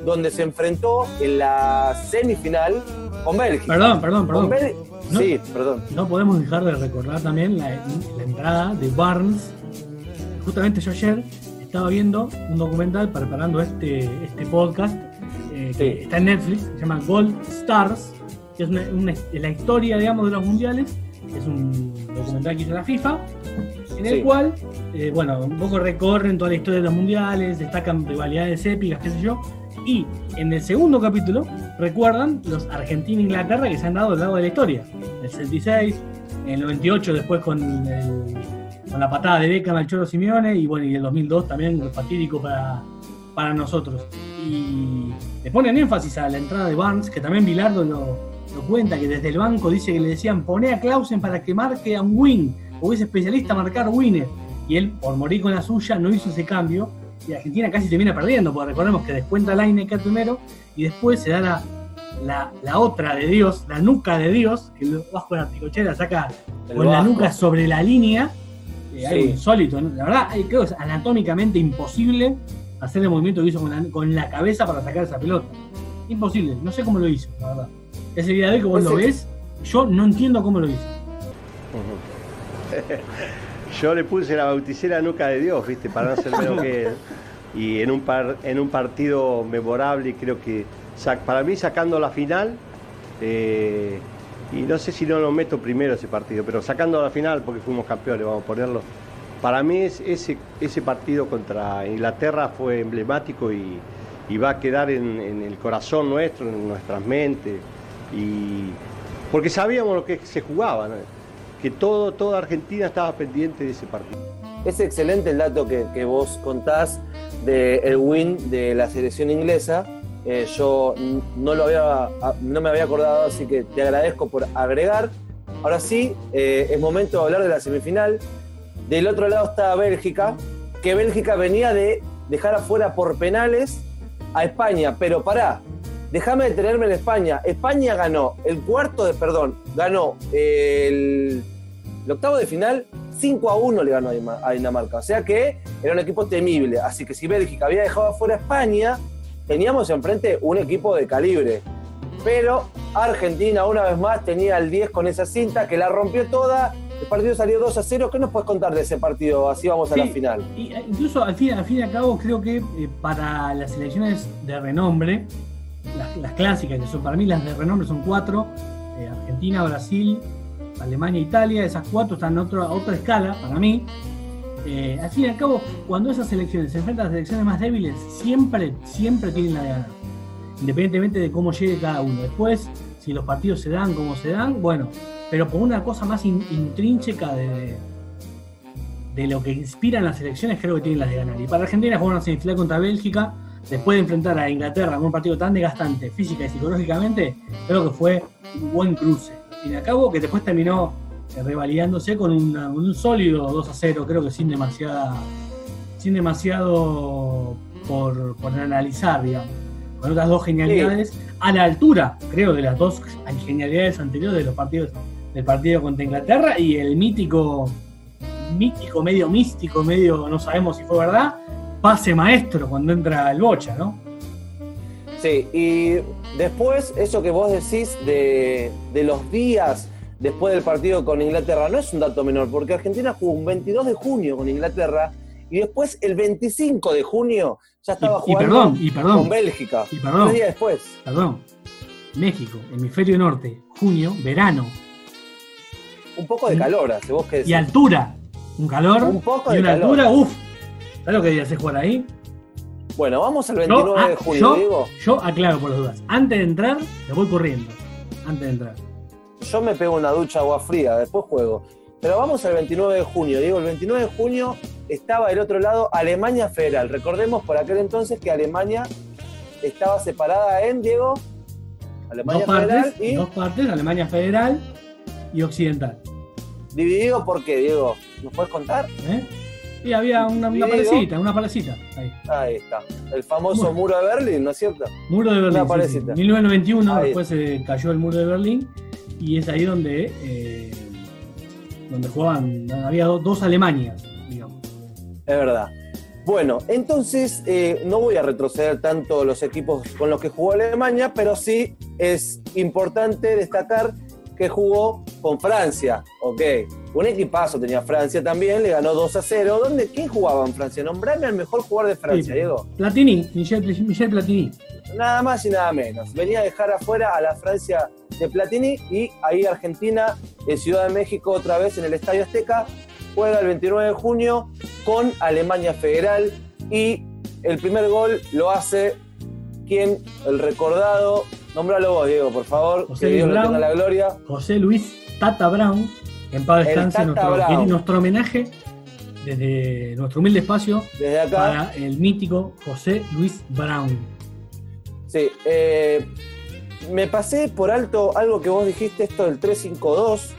donde se enfrentó en la semifinal con Bélgica. Perdón, perdón, perdón. No. Sí, perdón. No podemos dejar de recordar también la, la entrada de Barnes. Justamente yo ayer estaba viendo un documental preparando este, este podcast eh, que está en Netflix, se llama Gold Stars, que es una, una- la historia, digamos, de los mundiales. Es un documental que hizo la FIFA, en el Sí. cual, eh, bueno, un poco recorren toda la historia de los mundiales, destacan rivalidades épicas, qué sé yo. Y en el segundo capítulo recuerdan los Argentina e Inglaterra que se han dado a lo largo de la historia. El 66, el 98 después con, el- con la patada de Beckham al Cholo Simeone y bueno, y el 2002 también fatídico para, para nosotros. Y le ponen énfasis a la entrada de Barnes, que también Bilardo lo, lo cuenta, que desde el banco dice que le decían poné a Clausen para que marque a un win, o es especialista a marcar winner. Y él, por morir con la suya, no hizo ese cambio. Y Argentina casi termina perdiendo, porque recordemos que descuenta Lineker primero y después se da la, la, la otra de Dios, la nuca de Dios, que bajo de la picochera saca El con la nuca sobre la línea. eh, algo insólito, ¿no? La verdad, creo que es anatómicamente imposible hacer el movimiento que hizo con la, con la cabeza para sacar esa pelota. Imposible, no sé cómo lo hizo, la verdad. Ese día de hoy que vos Ese- lo ves, yo no entiendo cómo lo hizo. Yo le puse la bauticera nuca de Dios, ¿viste? Para no ser menos que él. Y en un, par, en un partido memorable, creo que para mí sacando la final, eh, y no sé si no lo meto primero ese partido, pero sacando la final, porque fuimos campeones, vamos a ponerlo. Para mí es- ese, partido contra Inglaterra fue emblemático y, va a quedar en, el corazón nuestro, en nuestras mentes. Porque sabíamos lo que se jugaba, que toda Argentina estaba pendiente de ese partido. Es excelente el dato que, vos contás del win de la selección inglesa. Eh, yo no me había acordado, así que te agradezco por agregar. Ahora sí, eh, es momento de hablar de la semifinal. Del otro lado está Bélgica, que Bélgica venía de dejar afuera por penales a España, pero pará, déjame detenerme en España. España ganó el cuarto de, perdón, ganó el, octavo de final 5 a 1 le ganó a Dinamarca. O sea que era un equipo temible. Así que si Bélgica había dejado afuera a España, teníamos enfrente un equipo de calibre. Pero Argentina, una vez más, tenía el 10 con esa cinta que la rompió toda. El partido salió 2 a 0. ¿Qué nos puedes contar de ese partido? Así vamos a la final. Y, eh, incluso al fin, al fin y al cabo, creo que eh, para las selecciones de renombre, las, las clásicas, que son para mí las de renombre son cuatro: eh, Argentina, Brasil, Alemania, Italia. Esas cuatro están en otra, otra escala para mí. Eh, al fin y al cabo, cuando esas selecciones se enfrentan a selecciones más débiles, siempre, siempre tienen la de ganar. Independientemente de cómo llegue cada uno. Después, si los partidos se dan como se dan, bueno, pero por una cosa más in- intrínseca de, de lo que inspiran las elecciones, creo que tienen las de ganar. Y para Argentina jugar una semifinal contra Bélgica, después de enfrentar a Inglaterra en un partido tan desgastante física y psicológicamente, creo que fue un buen cruce. Y de acabo que después terminó eh, revalidándose con una- un sólido 2 a 0, creo que sin demasiada sin demasiado por, por analizar, digamos. Con otras dos genialidades a la altura, creo, de las dos genialidades anteriores de los partidos del partido contra Inglaterra y el mítico, mítico, medio místico, medio, no sabemos si fue verdad, pase maestro cuando entra el bocha, ¿no? Sí, y después, eso que vos decís de, de los días después del partido con Inglaterra, no es un dato menor, porque Argentina jugó un 22 de junio con Inglaterra y después el 25 de junio ya estaba Y- y jugando perdón, y perdón, con Bélgica. y perdón. Tres días después. Perdón. México, hemisferio norte, junio, verano Un poco de calor, hace vos que y altura. Un calor Un poco y de una calor. altura, uff. ¿Sabes lo que hacer jugar ahí? Bueno, vamos al Yo, 29 ah, de junio, yo- digo. yo aclaro por las dudas. Antes de entrar, me voy corriendo. Antes de entrar. Yo me pego una ducha agua fría, después juego. Pero vamos al 29 de junio. Digo, el 29 de junio estaba del otro lado Alemania Federal. Recordemos por aquel entonces que Alemania estaba separada en, Diego, Alemania Dos Federal partes, y dos partes, Alemania Federal y Occidental. dividido por qué, Diego. ¿Nos puedes contar? ¿eh? Y había una, una parecita, una parecita. Ahí. Ahí está. El famoso muro de Berlín, ¿no es cierto? Muro de Una Berlín. sí, parecita. sí. 1991, Ahí. después se cayó el muro de Berlín y es ahí donde, eh, donde jugaban, había do- dos Alemanias, digamos. Es verdad. Bueno, entonces eh, no voy a retroceder tanto los equipos con los que jugó Alemania, pero sí es importante destacar que jugó con Francia. Ok, un equipazo tenía Francia también, le ganó 2 a 0. ¿Dónde, ¿Quién jugaba en Francia? Nombrame al mejor jugador de Francia, Sí. Diego. Platini, Michel, Michel Platini. Nada más y nada menos. Venía a dejar afuera a la Francia de Platini y ahí Argentina, en Ciudad de México, otra vez en el Estadio Azteca, juega el 29 de junio con Alemania Federal y el primer gol lo hace quien, el recordado, nombralo vos, Diego, por favor, José que Dios Brown. tenga la gloria. José Luis Tata Brown, en paz descanse, nuestro, nuestro homenaje desde nuestro humilde espacio Desde acá. para el mítico José Luis Brown. Sí, eh, me pasé por alto algo que vos dijiste, esto del 3-5-2.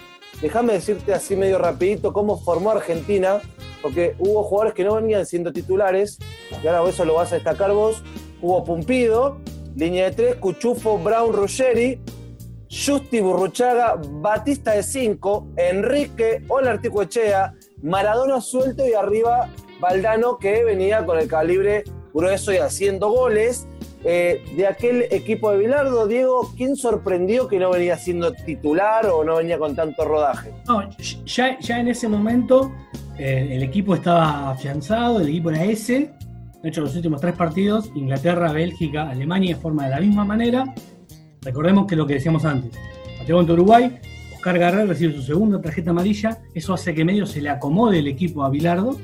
Déjame decirte así medio rapidito cómo formó Argentina, porque hubo jugadores que no venían siendo titulares, y ahora eso lo vas a destacar vos. Hubo Pumpido, línea de 3, Cuchufo, Brown, Ruggeri, Justi Burruchaga, Batista de 5, Enrique, Olarticoechea, Maradona suelto y arriba Valdano que venía con el calibre grueso y haciendo goles. Eh, de aquel equipo de Bilardo, Diego, ¿quién sorprendió que no venía siendo titular o no venía con tanto rodaje? No, ya, ya en ese momento eh, el equipo estaba afianzado, el equipo era ese. De hecho, los últimos tres partidos, Inglaterra, Bélgica, Alemania, forma de la misma manera. Recordemos que lo que decíamos antes, partido contra Uruguay, Oscar Garrer recibe su segunda tarjeta amarilla, eso hace que medio se le acomode el equipo a Bilardo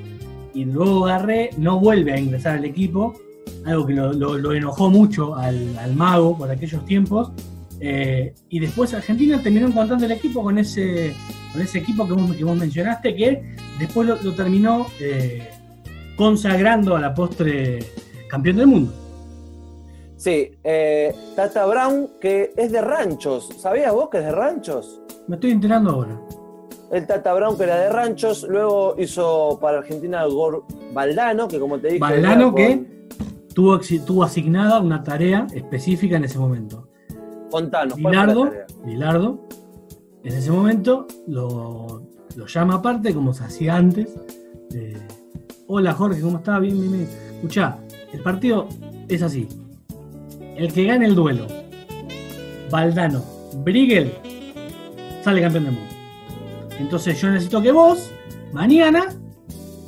y luego Garré no vuelve a ingresar al equipo, algo que lo, enojó mucho al, mago por aquellos tiempos. Eh, y después Argentina terminó encontrando el equipo con ese, con ese equipo que vos, mencionaste, que después lo, lo terminó eh, consagrando a la postre campeón del mundo. Sí, eh, Tata Brown, que es de ranchos. ¿Sabías vos que es de ranchos? Me estoy enterando ahora. El Tata Brown, que era de ranchos, luego hizo para Argentina gol Valdano, que como te dije. Valdano que tuvo, asignada una tarea específica en ese momento. con- Contanos, ¿cuál fue la Bilardo? Bilardo, en ese momento lo, lo llama aparte, como se hacía antes. eh, Hola Jorge, ¿cómo estás? Bien, bien, bien. Escuchá, el partido es así. El que gane el duelo, Valdano, Brigel, sale campeón del mundo. Entonces yo necesito que vos, mañana,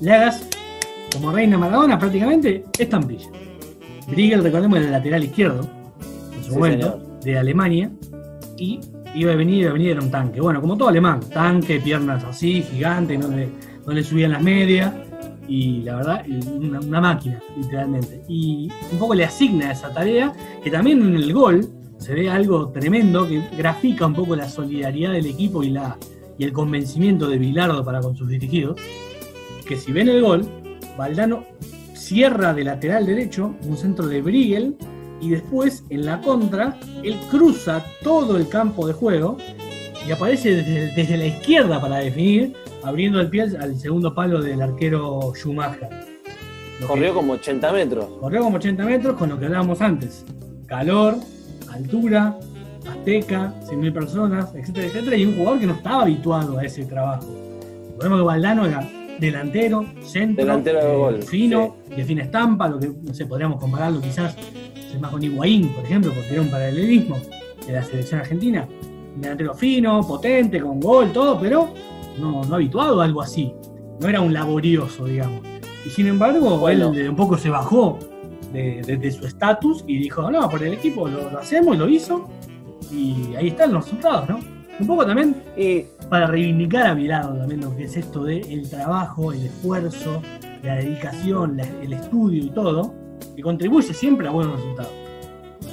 le hagas, como reina Maradona prácticamente, estampilla. Brigel, recordemos, era el lateral izquierdo, en su Sí, momento, señor. de Alemania, y iba a venir, iba a venir, era un tanque. Bueno, como todo alemán, tanque, piernas así, gigante, no le, no le subían las medias, y la verdad, una, máquina, literalmente. Y un poco le asigna esa tarea, que también en el gol se ve algo tremendo, que grafica un poco la solidaridad del equipo y, la, y el convencimiento de Bilardo para con sus dirigidos. que si ven el gol, Valdano cierra de lateral derecho un centro de Briegel y después en la contra él cruza todo el campo de juego y aparece desde, desde la izquierda para definir, abriendo el pie al, segundo palo del arquero Schumacher. Lo que- Corrió como 80 metros. corrió como 80 metros con lo que hablábamos antes. Calor, altura, azteca, 100.000 personas, etcétera, etcétera, y un jugador que no estaba habituado a ese trabajo. Recordemos que Valdano era delantero, centro, Delantero de eh, gol, fino, de fina estampa, lo que, no sé, podríamos compararlo quizás más con Higuaín, por ejemplo, porque era un paralelismo de la selección argentina. Un delantero fino, potente, con gol, todo, pero no, no habituado a algo así. No era un laborioso, digamos. Y sin embargo, Bueno. él un poco se bajó de, de- de su estatus y dijo, no, por el equipo lo, lo hacemos, y lo hizo, y ahí están los resultados, ¿no? Un poco también Y para reivindicar a Bilardo también lo que es esto de el trabajo, el esfuerzo, la dedicación, la- el estudio y todo, que contribuye siempre a buenos resultados.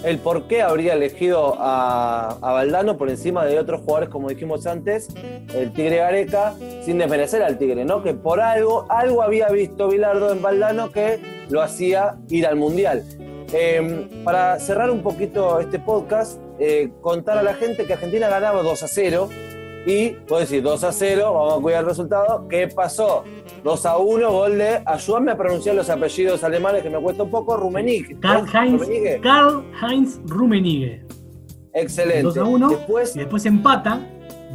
El por qué habría elegido a, a Valdano por encima de otros jugadores, como dijimos antes, el Tigre Gareca, sin desmerecer al Tigre, ¿no? Que por algo, algo había visto Bilardo en Valdano que lo hacía ir al Mundial. Eh, para cerrar un poquito este podcast, eh, contar a la gente que Argentina ganaba 2 a 0 y, puedo decir 2 a 0, vamos a cuidar el resultado, ¿qué pasó? 2 a 1, gol de, ayúdame a pronunciar los apellidos alemanes que me cuesta un poco, Rummenigge. Karl. Heinz, Rummenigge. Karl Heinz Rummenigge. Excelente. 2 a 1. Después, Y después empata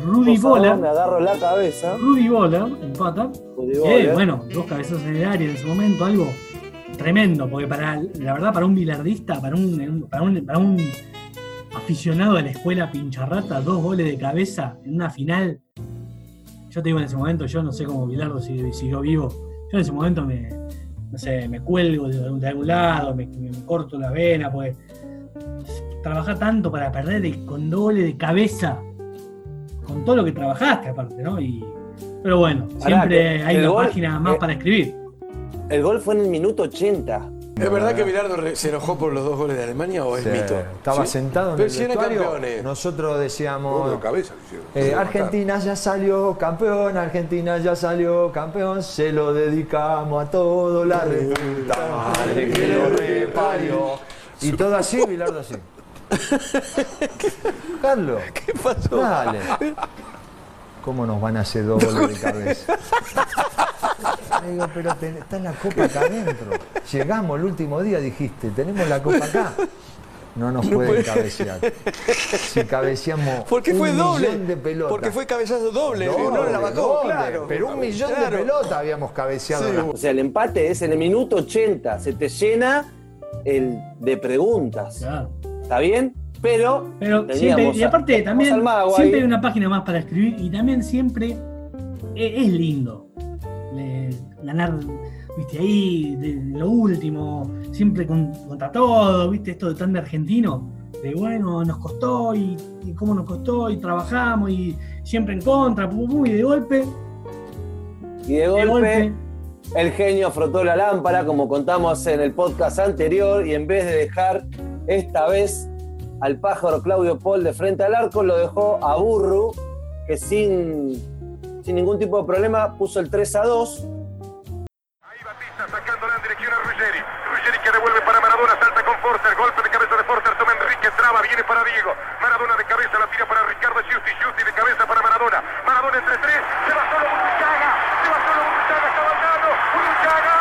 Rudy 2 a 1, me agarro la cabeza. Rudy Boller empata. Rudy Boller. bueno, dos cabezazos en el área en ese momento, algo tremendo, porque para la verdad, para un bilardista, para un, para un, para un aficionado a la escuela pincharrata, dos goles de cabeza en una final. Yo te digo en ese momento, yo no sé cómo Bilardo si- siguió vivo. Yo en ese momento me, no sé, me cuelgo de, de algún lado, me, me corto la vena, pues trabajar tanto para perder de- con dos goles de cabeza, con todo lo que trabajaste aparte, ¿no? Y, pero bueno, Pará, siempre que hay el una gol- página más eh, para escribir. El gol fue en el minuto 80. ¿Es verdad que Bilardo se enojó por los dos goles de Alemania o es Sí, mito? Estaba ¿Sí? sentado en Pero el si vestuario. campeones. Nosotros decíamos. De cabeza eh, Argentina ya salió campeón, Argentina ya salió campeón, se lo dedicamos a todo la reputa madre que lo reparió. Y todo así, Bilardo así. Carlos, ¿Qué pasó? dale. ¿Cómo nos van a hacer dos goles de cabeza? Le digo, pero ten- está la copa acá adentro. Llegamos el último día, dijiste, tenemos la copa acá. No nos pueden cabecear. Si cabeceamos Porque fue un doble. millón de pelotas. Porque fue cabezazo doble. Doble, no la bajó, doble, claro. Pero un millón Claro. de pelotas habíamos cabeceado. Sí. O sea, el empate es en el minuto 80. Se te llena el de preguntas. Claro. ¿Está bien? Pero, siempre, y a- aparte teníamos también, al mago siempre ahí. hay una página más para escribir y también siempre e- es, lindo ganar, viste, ahí, de, lo último, siempre con- contra todo, viste, esto de tan de argentino, de bueno, nos costó y, y cómo nos costó y trabajamos y siempre en contra, pum, pum, y de golpe, y de de golpe, golpe, el genio frotó la lámpara, como contamos en el podcast anterior, y en vez de dejar esta vez al pájaro Claudio Paul de frente al arco, lo dejó a Burru, que sin, sin ningún tipo de problema puso el 3 a 2. Ruggeri. Que devuelve para Maradona, salta con Forster. Golpe de cabeza de Forster, toma Enrique, traba, viene para Diego. Maradona de cabeza, la tira para Ricardo Giusti. Giusti de cabeza para Maradona. Maradona entre tres, Se va solo Burruchaga, está bailando. Burruchaga.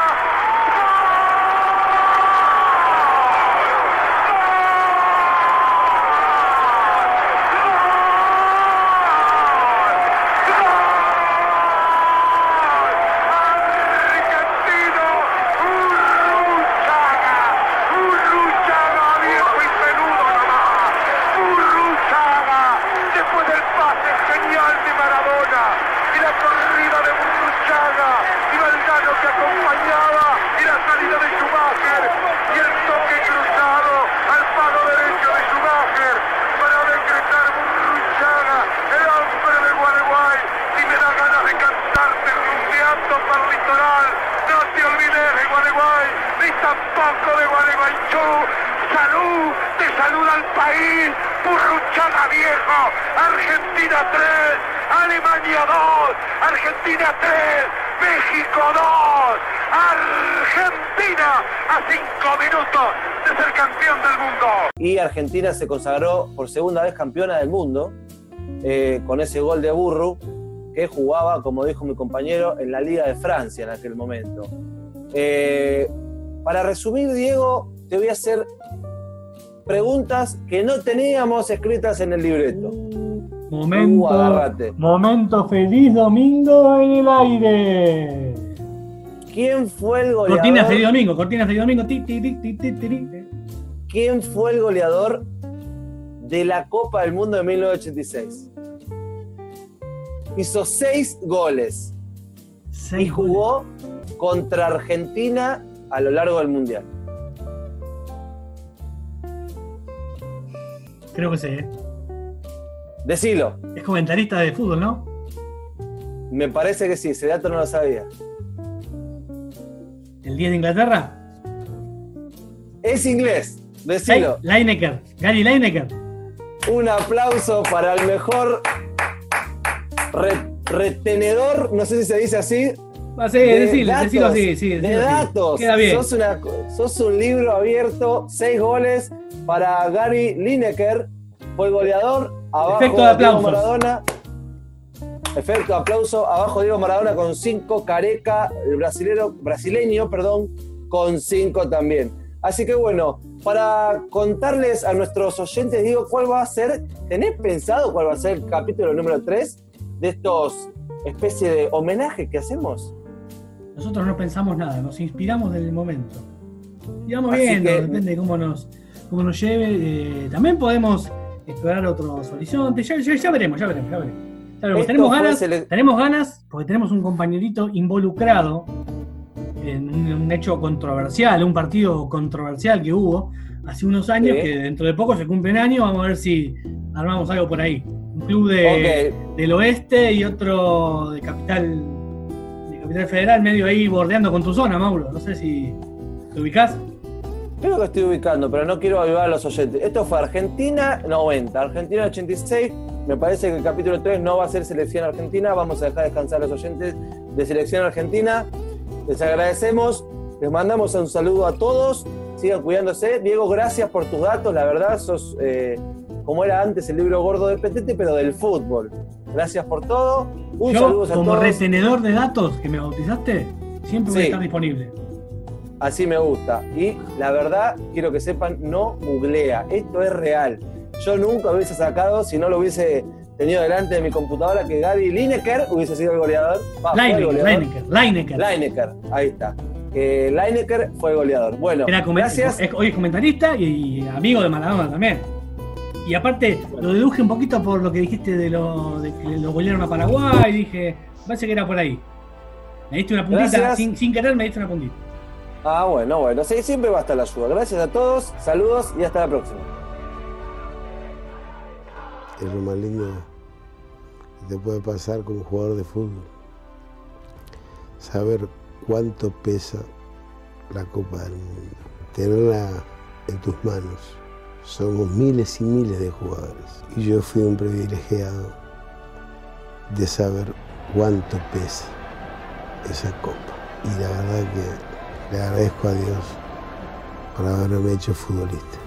Argentino, Urruchaga, Urruchaga, viejo y peludo nomás, Urruchaga, después del pase genial de Maradona y la corrida de Urruchaga y Valdano que acompañaba y la salida de Schumacher y el toque cruzado al palo derecho de Schumacher para decretar Urruchaga, el hombre de Gualeguay, y me da ganas de cantarte rumbeando para el litoral, no te olvides de Gualeguay, ni tampoco de Gualeguaychú, salud, te saluda el país, Burruchaga viejo, Argentina 3, Alemania 2, Argentina 3, México 2, Argentina a 5 minutos de ser campeón del mundo. Y Argentina se consagró por segunda vez campeona del mundo eh, con ese gol de Burru que jugaba, como dijo mi compañero, en la Liga de Francia en aquel momento. Eh, para resumir, Diego, te voy a hacer preguntas que no teníamos escritas en el libreto. Momento, Uh, agárrate. momento feliz domingo en el aire. ¿Quién fue el goleador? Cortina feliz domingo, cortina feliz domingo. ti, ti, ti, ti, ti, ti, ti. ¿Quién fue el goleador de la Copa del Mundo de 1986? Hizo seis goles y Seis jugó contra Argentina a lo largo del Mundial. Creo que sé. ¿eh? Decilo. Es comentarista de fútbol, ¿no? Me parece que sí, ese dato no lo sabía. El 10 de Inglaterra. Es inglés, decilo. Lineker. Gary Lineker. Un aplauso para el mejor re- retenedor, no sé si se dice así. Ah, sí, de decilo, datos, decilo así, sí, de decilo datos. Queda bien. Sos, una- sos un libro abierto, seis goles para Gary Lineker, fue el goleador. Abajo Efecto de Diego aplausos. Maradona. Efecto de aplauso. Abajo Diego Maradona con cinco. Careca, el brasilero, brasileño, perdón, con cinco también. Así que bueno, para contarles a nuestros oyentes, digo, ¿cuál va a ser? ¿Tenés pensado cuál va a ser el capítulo número 3 de estos especie de homenaje que hacemos? Nosotros no pensamos nada, nos inspiramos del momento. Y vamos Así viendo, que- depende de cómo nos, cómo nos lleve. eh, también podemos explorar otros horizontes. Ya, ya- ya veremos, ya veremos, ya veremos. Ya veremos. Tenemos ganas, sele- tenemos ganas, porque tenemos un compañerito involucrado en un, un hecho controversial, un partido controversial que hubo hace unos años, Sí. que dentro de poco se cumplen años, vamos a ver si armamos algo por ahí. Un club de, del oeste y otro de capital, de capital federal, medio ahí bordeando con tu zona, Mauro. No sé si te ubicás. Creo que estoy ubicando, pero no quiero avivar a los oyentes. Esto fue Argentina 90, Argentina 86. Me parece que el capítulo 3 no va a ser selección argentina. Vamos a dejar descansar a los oyentes de selección argentina. Les agradecemos, les mandamos un saludo a todos. Sigan cuidándose. Diego, gracias por tus datos. La verdad, sos eh, como era antes el libro gordo de Petete, pero del fútbol. Gracias por todo. Un Yo, saludo a como todos. retenedor de datos que me bautizaste, siempre voy a estar disponible. Así me gusta. Y la verdad, quiero que sepan, no googlea. Esto es real. Yo nunca hubiese sacado, si no lo hubiese tenido delante de mi computadora, que Gary Lineker hubiese sido el goleador. Ah, el Lineker, goleador. Lineker, Lineker. Lineker, ahí está. Que Lineker fue goleador. Bueno, Era gracias. es- hoy es comentarista y, y amigo de Maradona también. Y aparte, lo deduje un poquito por lo que dijiste de, lo, de que lo golearon a Paraguay. Dije, parece que era por ahí. Me diste una puntita, sin, sin querer me diste una puntita. Ah, bueno, bueno. Sí, siempre va a estar la ayuda. Gracias a todos, saludos y hasta la próxima. es lo más lindo que te puede pasar como jugador de fútbol. Saber cuánto pesa la Copa del Mundo. Tenerla en tus manos. Somos miles y miles de jugadores. Y yo fui un privilegiado de saber cuánto pesa esa Copa. Y la verdad que le agradezco a Dios por haberme hecho futbolista.